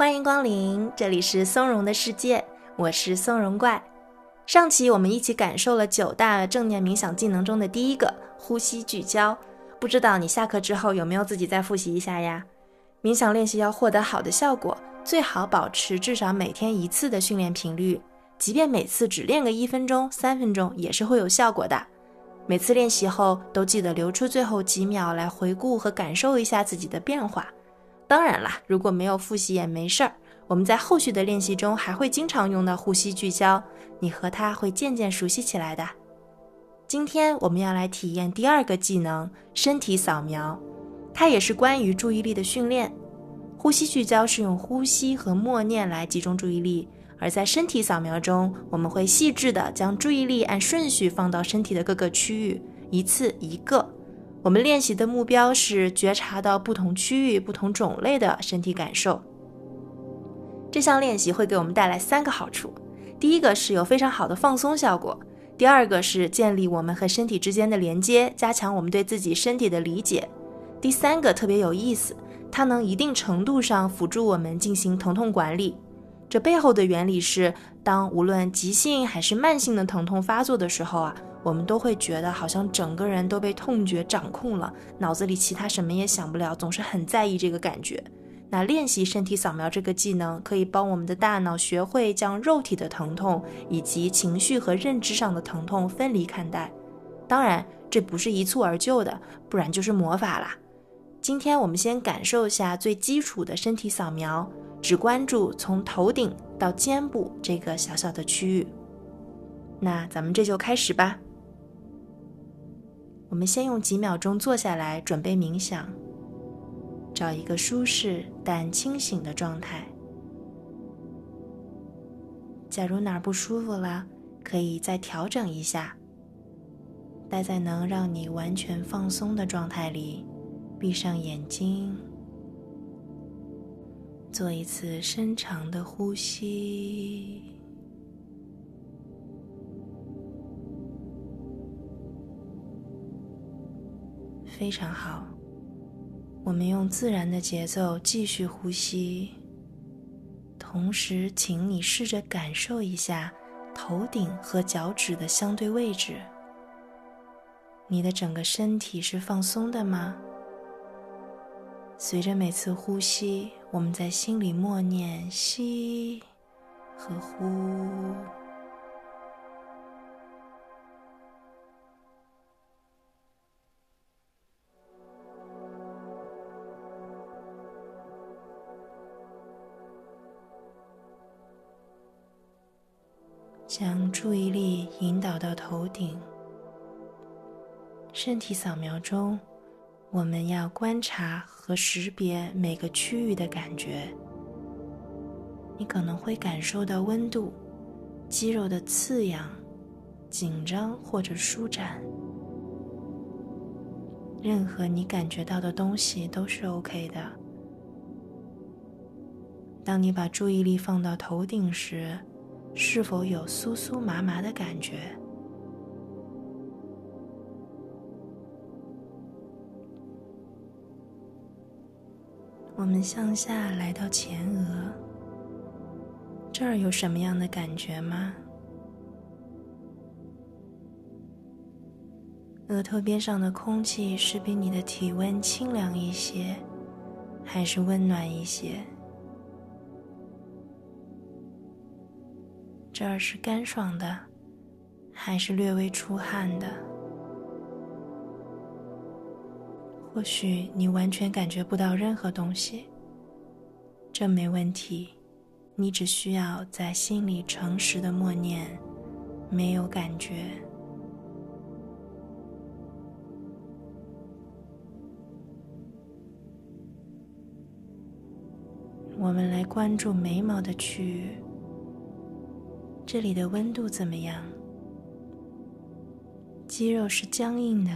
欢迎光临，这里是松茸的世界，我是松茸怪。上期我们一起感受了九大正念冥想技能中的第一个呼吸聚焦，不知道你下课之后有没有自己再复习一下呀？冥想练习要获得好的效果，最好保持至少每天一次的训练频率，即便每次只练个一分钟、三分钟，也是会有效果的。每次练习后都记得留出最后几秒来回顾和感受一下自己的变化。当然啦，如果没有复习也没事儿，我们在后续的练习中还会经常用到呼吸聚焦，你和它会渐渐熟悉起来的。今天我们要来体验第二个技能——身体扫描，它也是关于注意力的训练。呼吸聚焦是用呼吸和默念来集中注意力，而在身体扫描中，我们会细致的将注意力按顺序放到身体的各个区域，一次一个。我们练习的目标是觉察到不同区域、不同种类的身体感受。这项练习会给我们带来三个好处：第一个是有非常好的放松效果；第二个是建立我们和身体之间的连接，加强我们对自己身体的理解；第三个特别有意思，它能一定程度上辅助我们进行疼痛管理。这背后的原理是，当无论急性还是慢性的疼痛发作的时候啊。我们都会觉得好像整个人都被痛觉掌控了，脑子里其他什么也想不了，总是很在意这个感觉。那练习身体扫描这个技能，可以帮我们的大脑学会将肉体的疼痛以及情绪和认知上的疼痛分离看待。当然，这不是一蹴而就的，不然就是魔法啦。今天我们先感受一下最基础的身体扫描，只关注从头顶到肩部这个小小的区域。那咱们这就开始吧。我们先用几秒钟坐下来，准备冥想，找一个舒适但清醒的状态。假如哪儿不舒服了，可以再调整一下。待在能让你完全放松的状态里，闭上眼睛，做一次深长的呼吸。非常好，我们用自然的节奏继续呼吸，同时，请你试着感受一下头顶和脚趾的相对位置。你的整个身体是放松的吗？随着每次呼吸，我们在心里默念“吸”和“呼”。将注意力引导到头顶。身体扫描中，我们要观察和识别每个区域的感觉。你可能会感受到温度、肌肉的刺痒、紧张或者舒展。任何你感觉到的东西都是 OK 的。当你把注意力放到头顶时，是否有酥酥麻麻的感觉？我们向下来到前额，这儿有什么样的感觉吗？额头边上的空气是比你的体温清凉一些，还是温暖一些？这儿是干爽的，还是略微出汗的？或许你完全感觉不到任何东西，这没问题，你只需要在心里诚实的默念“没有感觉”。我们来关注眉毛的区域。这里的温度怎么样？肌肉是僵硬的，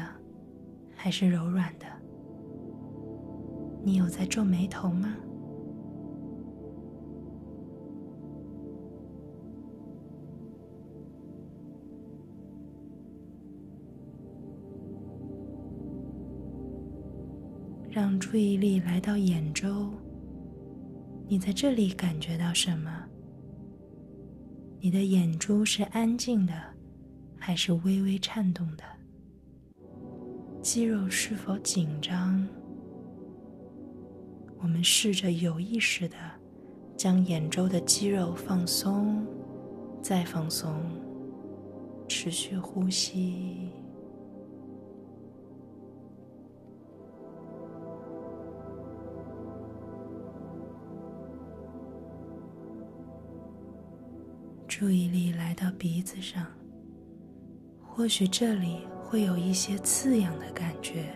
还是柔软的？你有在皱眉头吗？让注意力来到眼周，你在这里感觉到什么？你的眼珠是安静的，还是微微颤动的？肌肉是否紧张？我们试着有意识的将眼周的肌肉放松，再放松，持续呼吸。注意力来到鼻子上，或许这里会有一些刺痒的感觉。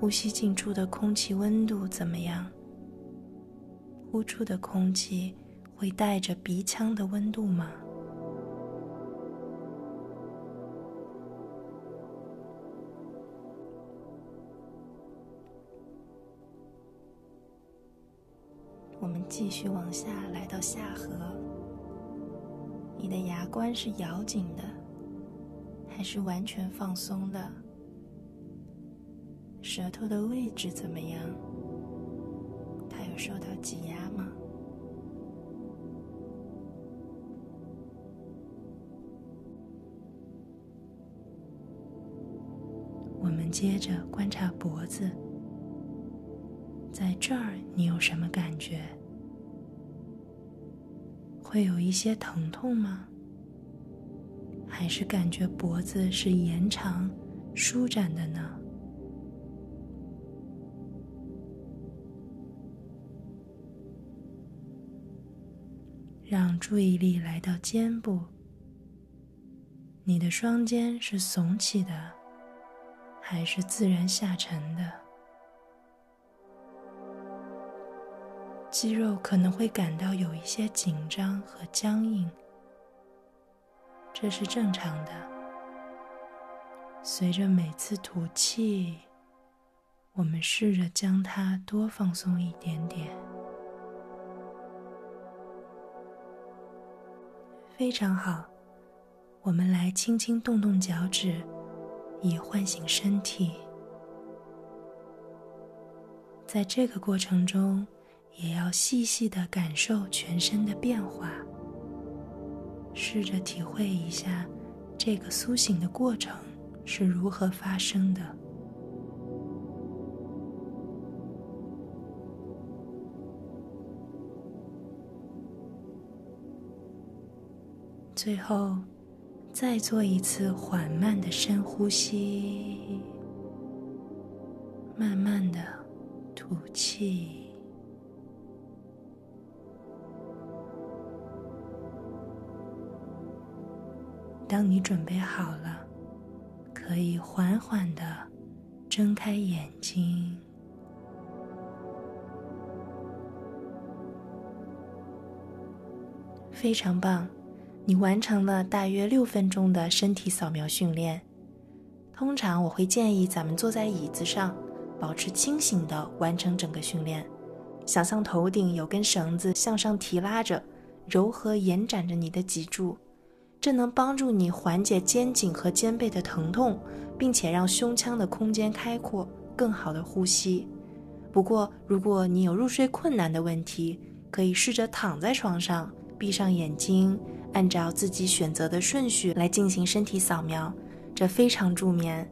呼吸进出的空气温度怎么样？呼出的空气会带着鼻腔的温度吗？我们继续往下来到下颌。你的牙关是咬紧的，还是完全放松的？舌头的位置怎么样？它有受到挤压吗？我们接着观察脖子，在这儿你有什么感觉？会有一些疼痛吗？还是感觉脖子是延长、舒展的呢？让注意力来到肩部，你的双肩是耸起的，还是自然下沉的？肌肉可能会感到有一些紧张和僵硬，这是正常的。随着每次吐气，我们试着将它多放松一点点。非常好，我们来轻轻动动脚趾，以唤醒身体。在这个过程中。也要细细的感受全身的变化，试着体会一下这个苏醒的过程是如何发生的。最后，再做一次缓慢的深呼吸，慢慢的吐气。当你准备好了，可以缓缓的睁开眼睛。非常棒，你完成了大约六分钟的身体扫描训练。通常我会建议咱们坐在椅子上，保持清醒的完成整个训练。想象头顶有根绳子向上提拉着，柔和延展着你的脊柱。这能帮助你缓解肩颈和肩背的疼痛，并且让胸腔的空间开阔，更好的呼吸。不过，如果你有入睡困难的问题，可以试着躺在床上，闭上眼睛，按照自己选择的顺序来进行身体扫描，这非常助眠。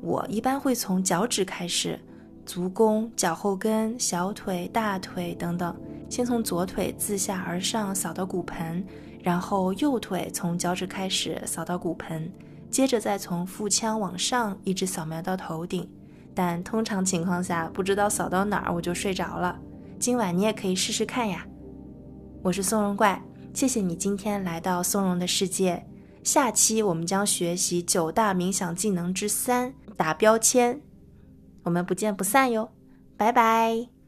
我一般会从脚趾开始，足弓、脚后跟、小腿、大腿等等，先从左腿自下而上扫到骨盆。然后右腿从脚趾开始扫到骨盆，接着再从腹腔往上一直扫描到头顶。但通常情况下，不知道扫到哪儿我就睡着了。今晚你也可以试试看呀。我是松茸怪，谢谢你今天来到松茸的世界。下期我们将学习九大冥想技能之三——打标签。我们不见不散哟，拜拜。